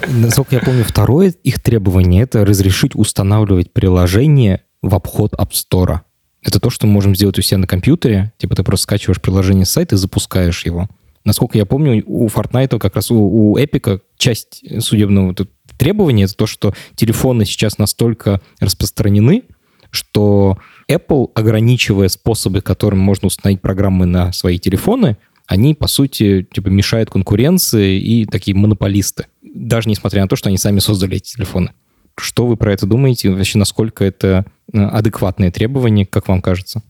Насколько я помню, второе их требование — это разрешить устанавливать приложение в обход App Store. Это то, что мы можем сделать у себя на компьютере. Типа ты просто скачиваешь приложение с сайта и запускаешь его. Насколько я помню, у Fortnite, как раз у, у Epic, часть судебного требования это то, что телефоны сейчас настолько распространены, что Apple, ограничивая способы, которыми можно установить программы на свои телефоны, они, по сути, типа мешают конкуренции и такие монополисты. Даже несмотря на то, что они сами создали эти телефоны. Что вы про это думаете? Вообще, насколько это адекватные требования, как вам кажется?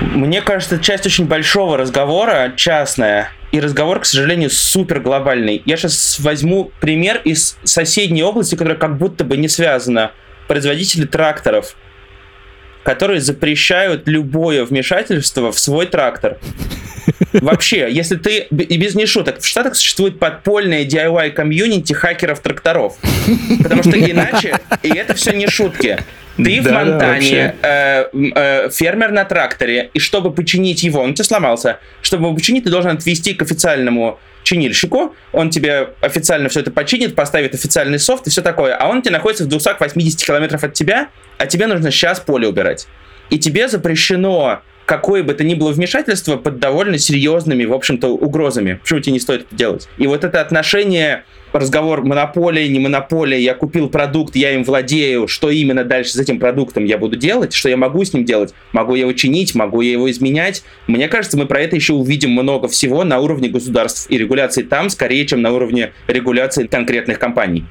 Мне кажется, это часть очень большого разговора, частная, и разговор, к сожалению, супер глобальный. Я сейчас возьму пример из соседней области, которая как будто бы не связана. Производители тракторов, которые запрещают любое вмешательство в свой трактор. Вообще, если ты, и без не шуток, в Штатах существует подпольное DIY-комьюнити хакеров тракторов. Потому что иначе, и это все не шутки. Ты да, в Монтане, э, э, фермер на тракторе, и чтобы починить его, он тебе сломался, чтобы его починить, ты должен отвезти к официальному чинильщику, он тебе официально все это починит, поставит официальный софт и все такое, а он тебе находится в 280 километров от тебя, а тебе нужно сейчас поле убирать. И тебе запрещено какое бы то ни было вмешательство под довольно серьезными, в общем-то, угрозами. Почему тебе не стоит это делать? И вот это отношение разговор монополия, не монополия, я купил продукт, я им владею, что именно дальше с этим продуктом я буду делать, что я могу с ним делать, могу я его чинить, могу я его изменять. Мне кажется, мы про это еще увидим много всего на уровне государств и регуляции там, скорее, чем на уровне регуляции конкретных компаний.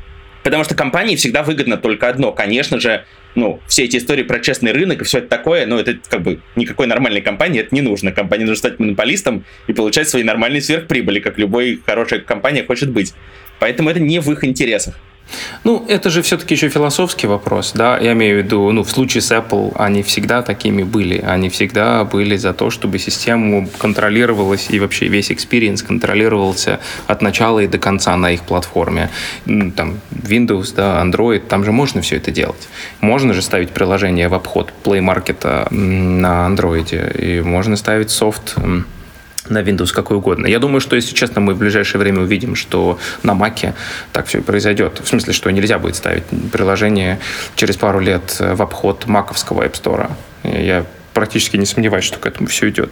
Потому что компании всегда выгодно только одно. Конечно же, ну, все эти истории про честный рынок и все это такое, ну, это как бы никакой нормальной компании это не нужно. Компании нужно стать монополистом и получать свои нормальные сверхприбыли, как любой хорошая компания хочет быть. Поэтому это не в их интересах. Ну, это же все-таки еще философский вопрос, да, я имею в виду, ну, в случае с Apple они всегда такими были, они всегда были за то, чтобы система контролировалась и вообще весь experience контролировался от начала и до конца на их платформе. Там Windows, да, Android, там же можно все это делать. Можно же ставить приложение в обход Play Market на Android, и можно ставить софт на Windows какой угодно. Я думаю, что, если честно, мы в ближайшее время увидим, что на Mac так все и произойдет. В смысле, что нельзя будет ставить приложение через пару лет в обход маковского App Store. Я практически не сомневаюсь, что к этому все идет.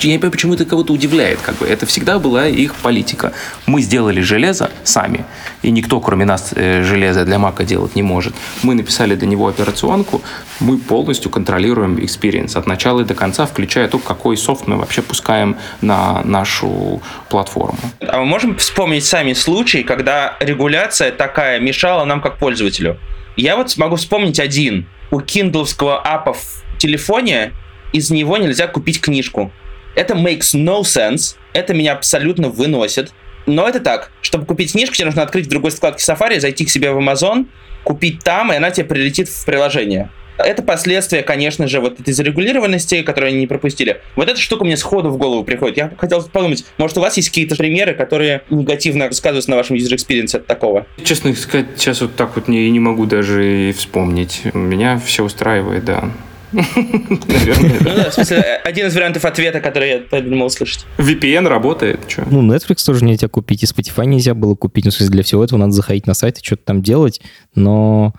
Я не почему это кого-то удивляет. Как бы. Это всегда была их политика. Мы сделали железо сами, и никто, кроме нас, э, железо для Мака делать не может. Мы написали для него операционку, мы полностью контролируем experience от начала и до конца, включая то, какой софт мы вообще пускаем на нашу платформу. А мы можем вспомнить сами случаи, когда регуляция такая мешала нам как пользователю? Я вот могу вспомнить один. У киндловского апа в телефоне из него нельзя купить книжку. Это makes no sense. Это меня абсолютно выносит. Но это так. Чтобы купить книжку, тебе нужно открыть в другой вкладке Safari, зайти к себе в Amazon, купить там, и она тебе прилетит в приложение. Это последствия, конечно же, вот этой зарегулированности, которые они не пропустили. Вот эта штука мне сходу в голову приходит. Я хотел подумать, может, у вас есть какие-то примеры, которые негативно сказываются на вашем user experience от такого? Честно сказать, сейчас вот так вот не, не могу даже и вспомнить. Меня все устраивает, да. Наверное. Ну да, в смысле, один из вариантов ответа, который я подумал услышать. VPN работает, что? Ну, Netflix тоже нельзя купить, и Spotify нельзя было купить. Ну, в смысле, для всего этого надо заходить на сайт и что-то там делать, но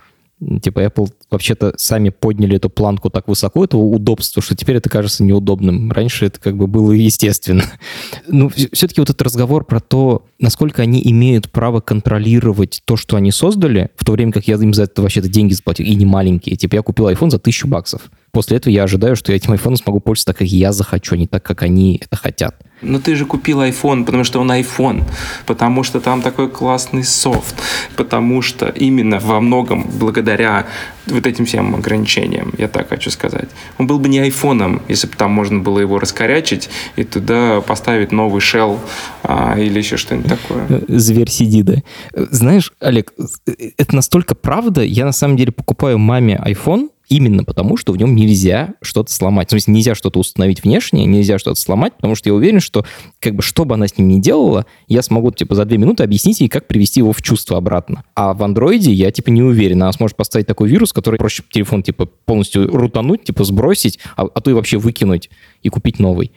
типа Apple вообще-то сами подняли эту планку так высоко, этого удобства, что теперь это кажется неудобным. Раньше это как бы было естественно. Ну, все-таки вот этот разговор про то, насколько они имеют право контролировать то, что они создали, в то время как я им за это вообще-то деньги заплатил, и не маленькие. Типа я купил iPhone за тысячу баксов. После этого я ожидаю, что я этим iPhone смогу пользоваться так, как я захочу, а не так, как они это хотят. Но ты же купил iPhone, потому что он iPhone, потому что там такой классный софт, потому что именно во многом благодаря вот этим всем ограничениям, я так хочу сказать. Он был бы не айфоном, если бы там можно было его раскорячить и туда поставить новый shell а, или еще что-нибудь такое. Зверь сидит, да. Знаешь, Олег, это настолько правда. Я на самом деле покупаю маме iPhone, именно потому, что в нем нельзя что-то сломать. В смысле, нельзя что-то установить внешне, нельзя что-то сломать, потому что я уверен, что как бы что бы она с ним ни делала, я смогу типа за две минуты объяснить ей, как привести его в чувство обратно. А в андроиде я типа не уверен. Она сможет поставить такой вирус, который проще телефон типа полностью рутануть, типа сбросить, а, а то и вообще выкинуть и купить новый.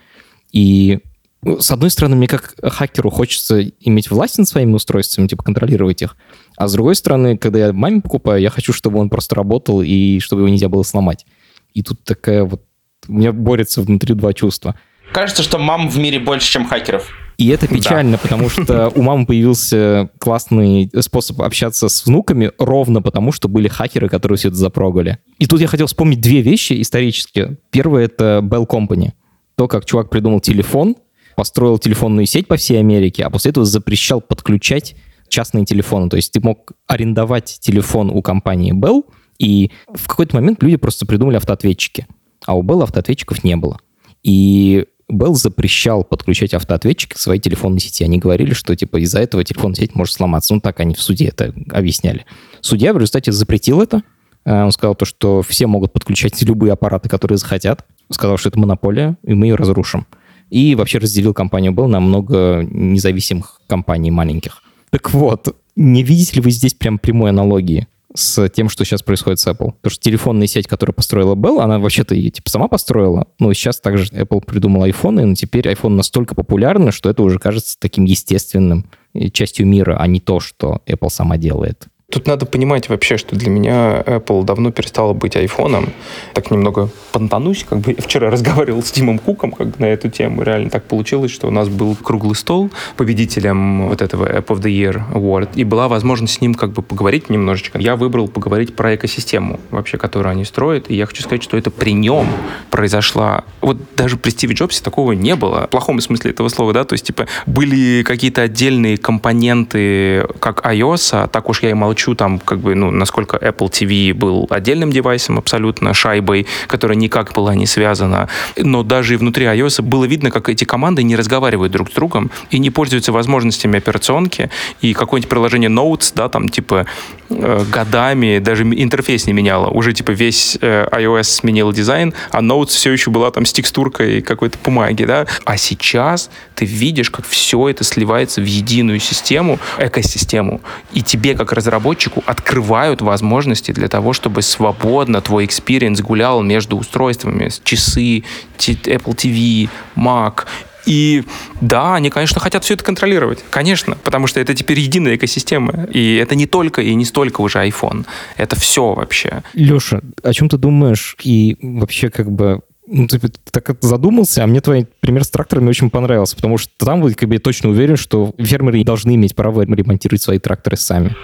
И с одной стороны, мне как хакеру хочется иметь власть над своими устройствами, типа контролировать их. А с другой стороны, когда я маме покупаю, я хочу, чтобы он просто работал и чтобы его нельзя было сломать. И тут такая вот... У меня борется внутри два чувства. Кажется, что мам в мире больше, чем хакеров. И это печально, потому что у мамы появился классный способ общаться с внуками ровно потому, что были хакеры, которые все это запрогали. И тут я хотел вспомнить две вещи исторические. Первое — это Bell Company. То, как чувак придумал телефон, построил телефонную сеть по всей Америке, а после этого запрещал подключать частные телефоны. То есть ты мог арендовать телефон у компании Bell, и в какой-то момент люди просто придумали автоответчики. А у Bell автоответчиков не было. И Bell запрещал подключать автоответчик к своей телефонной сети. Они говорили, что типа из-за этого телефонная сеть может сломаться. Ну, так они в суде это объясняли. Судья в результате запретил это. Э, он сказал то, что все могут подключать любые аппараты, которые захотят. Сказал, что это монополия, и мы ее разрушим. И вообще разделил компанию Bell на много независимых компаний маленьких. Так вот, не видите ли вы здесь прям прямой аналогии? с тем, что сейчас происходит с Apple. Потому что телефонная сеть, которую построила Bell, она вообще-то ее типа сама построила. Но сейчас также Apple придумал iPhone, но теперь iPhone настолько популярный, что это уже кажется таким естественным э, частью мира, а не то, что Apple сама делает. Тут надо понимать вообще, что для меня Apple давно перестала быть айфоном. Так немного понтанусь, как бы я вчера разговаривал с Тимом Куком как бы, на эту тему. Реально так получилось, что у нас был круглый стол победителем вот этого App of the Year Award, и была возможность с ним как бы поговорить немножечко. Я выбрал поговорить про экосистему вообще, которую они строят, и я хочу сказать, что это при нем произошла... Вот даже при Стиве Джобсе такого не было, в плохом смысле этого слова, да, то есть, типа, были какие-то отдельные компоненты, как iOS, а так уж я и молчу, хочу там, как бы, ну, насколько Apple TV был отдельным девайсом абсолютно, шайбой, которая никак была не связана. Но даже и внутри iOS было видно, как эти команды не разговаривают друг с другом и не пользуются возможностями операционки. И какое-нибудь приложение Notes, да, там, типа, э, годами даже интерфейс не меняло. Уже, типа, весь э, iOS сменил дизайн, а Notes все еще была там с текстуркой какой-то бумаги, да. А сейчас ты видишь, как все это сливается в единую систему, экосистему. И тебе, как разработчику, разработчику открывают возможности для того, чтобы свободно твой experience гулял между устройствами, часы, Apple TV, Mac и да, они, конечно, хотят все это контролировать. Конечно, потому что это теперь единая экосистема. И это не только и не столько уже iPhone. Это все вообще. Леша, о чем ты думаешь? И вообще как бы ну, ты так задумался, а мне твой пример с тракторами очень понравился, потому что там вы как бы точно уверен, что фермеры должны иметь право ремонтировать свои тракторы сами.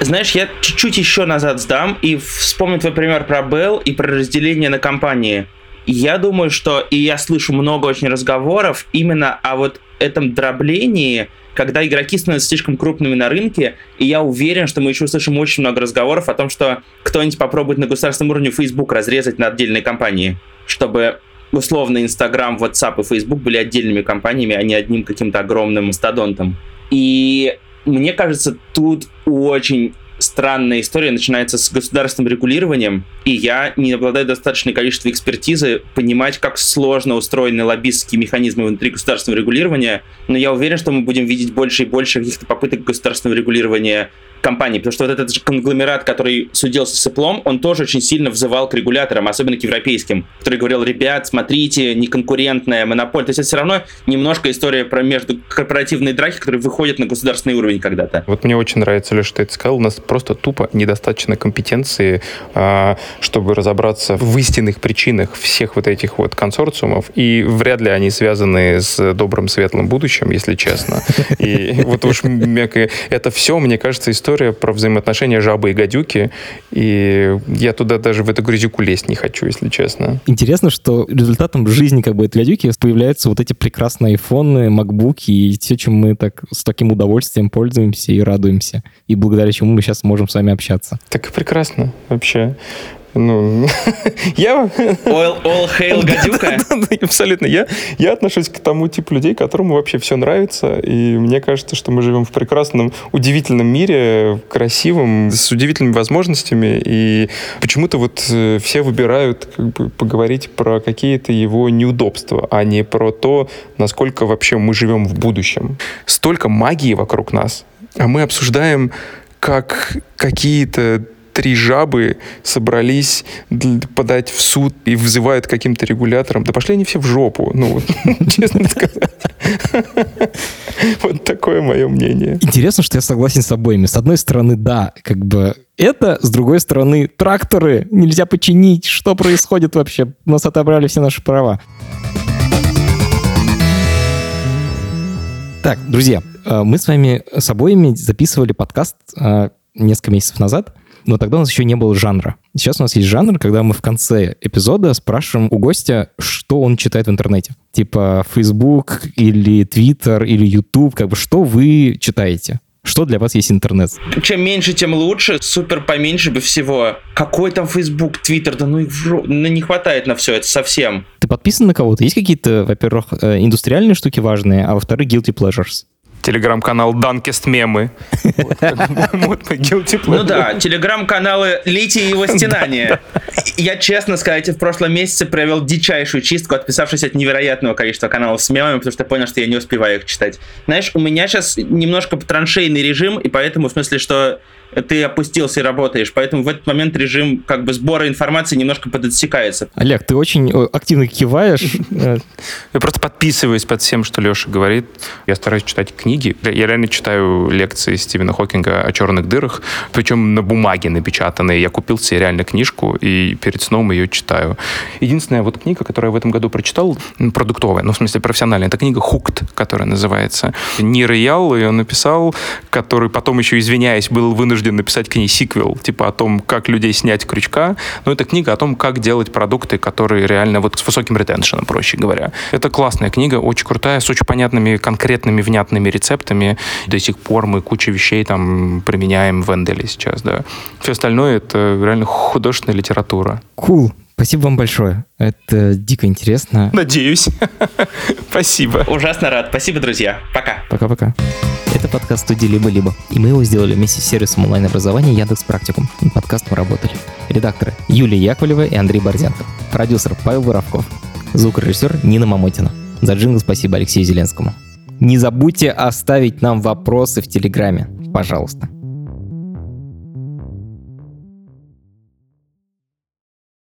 Знаешь, я чуть-чуть еще назад сдам и вспомню твой пример про Bell и про разделение на компании. Я думаю, что, и я слышу много очень разговоров именно о вот этом дроблении, когда игроки становятся слишком крупными на рынке, и я уверен, что мы еще услышим очень много разговоров о том, что кто-нибудь попробует на государственном уровне Facebook разрезать на отдельные компании, чтобы условно Instagram, WhatsApp и Facebook были отдельными компаниями, а не одним каким-то огромным мастодонтом. И мне кажется, тут очень странная история начинается с государственным регулированием, и я не обладаю достаточным количеством экспертизы понимать, как сложно устроены лоббистские механизмы внутри государственного регулирования, но я уверен, что мы будем видеть больше и больше каких-то попыток государственного регулирования компаний, потому что вот этот же конгломерат, который судился с Apple, он тоже очень сильно взывал к регуляторам, особенно к европейским, который говорил, ребят, смотрите, неконкурентная монополия. То есть это все равно немножко история про между корпоративные драки, которые выходят на государственный уровень когда-то. Вот мне очень нравится, Леша, что ты сказал, у нас просто тупо недостаточно компетенции, а, чтобы разобраться в истинных причинах всех вот этих вот консорциумов, и вряд ли они связаны с добрым светлым будущим, если честно. И вот уж это все, мне кажется, история история про взаимоотношения жабы и гадюки, и я туда даже в эту грязюку лезть не хочу, если честно. Интересно, что результатом жизни как бы этой гадюки появляются вот эти прекрасные айфоны, макбуки и все, чем мы так с таким удовольствием пользуемся и радуемся, и благодаря чему мы сейчас можем с вами общаться. Так и прекрасно вообще. Ну, я... All, all hail гадюка? да, да, да, абсолютно. Я, я отношусь к тому типу людей, которому вообще все нравится, и мне кажется, что мы живем в прекрасном, удивительном мире, красивом, с удивительными возможностями, и почему-то вот э, все выбирают как бы поговорить про какие-то его неудобства, а не про то, насколько вообще мы живем в будущем. Столько магии вокруг нас, а мы обсуждаем как какие-то три жабы собрались подать в суд и вызывают каким-то регулятором. Да пошли они все в жопу, ну, честно сказать. Вот такое мое мнение. Интересно, что я согласен с обоими. С одной стороны, да, как бы это, с другой стороны, тракторы нельзя починить. Что происходит вообще? Нас отобрали все наши права. Так, друзья, э, мы с вами с обоими записывали подкаст э, несколько месяцев назад, но тогда у нас еще не было жанра. Сейчас у нас есть жанр, когда мы в конце эпизода спрашиваем у гостя, что он читает в интернете. Типа Facebook или Twitter или YouTube, как бы что вы читаете. Что для вас есть интернет? Чем меньше, тем лучше. Супер поменьше бы всего. Какой там Facebook, Twitter? Да ну, их вро- ну не хватает на все это совсем. Ты подписан на кого-то? Есть какие-то, во-первых, э, индустриальные штуки важные, а во-вторых, guilty pleasures? Телеграм-канал Данкест Мемы. Ну да, телеграм-каналы Лити и его стенания. Я, честно сказать, в прошлом месяце провел дичайшую чистку, отписавшись от невероятного количества каналов с мемами, потому что понял, что я не успеваю их читать. Знаешь, у меня сейчас немножко траншейный режим, и поэтому, в смысле, что ты опустился и работаешь, поэтому в этот момент режим как бы сбора информации немножко подотсекается. Олег, ты очень э, активно киваешь. Я просто подписываюсь под всем, что Леша говорит. Я стараюсь читать книги. Я реально читаю лекции Стивена Хокинга о черных дырах, причем на бумаге напечатанные. Я купил себе реально книжку и перед сном ее читаю. Единственная вот книга, которую я в этом году прочитал, продуктовая, ну, в смысле профессиональная, это книга «Хукт», которая называется. Нир Ял ее написал, который потом еще, извиняясь, был вынужден вынужден написать к ней сиквел, типа о том, как людей снять крючка. Но это книга о том, как делать продукты, которые реально вот с высоким ретеншеном, проще говоря. Это классная книга, очень крутая, с очень понятными, конкретными, внятными рецептами. До сих пор мы кучу вещей там применяем в Энделе сейчас, да. Все остальное — это реально художественная литература. Cool. Спасибо вам большое. Это дико интересно. Надеюсь. Спасибо. Ужасно рад. Спасибо, друзья. Пока. Пока-пока. Это подкаст студии «Либо-либо», и мы его сделали вместе с сервисом онлайн-образования Яндекс Практикум. Над подкастом работали редакторы Юлия Яковлева и Андрей Борзенко, продюсер Павел Воровков, звукорежиссер Нина Мамотина. За джингл спасибо Алексею Зеленскому. Не забудьте оставить нам вопросы в Телеграме, пожалуйста.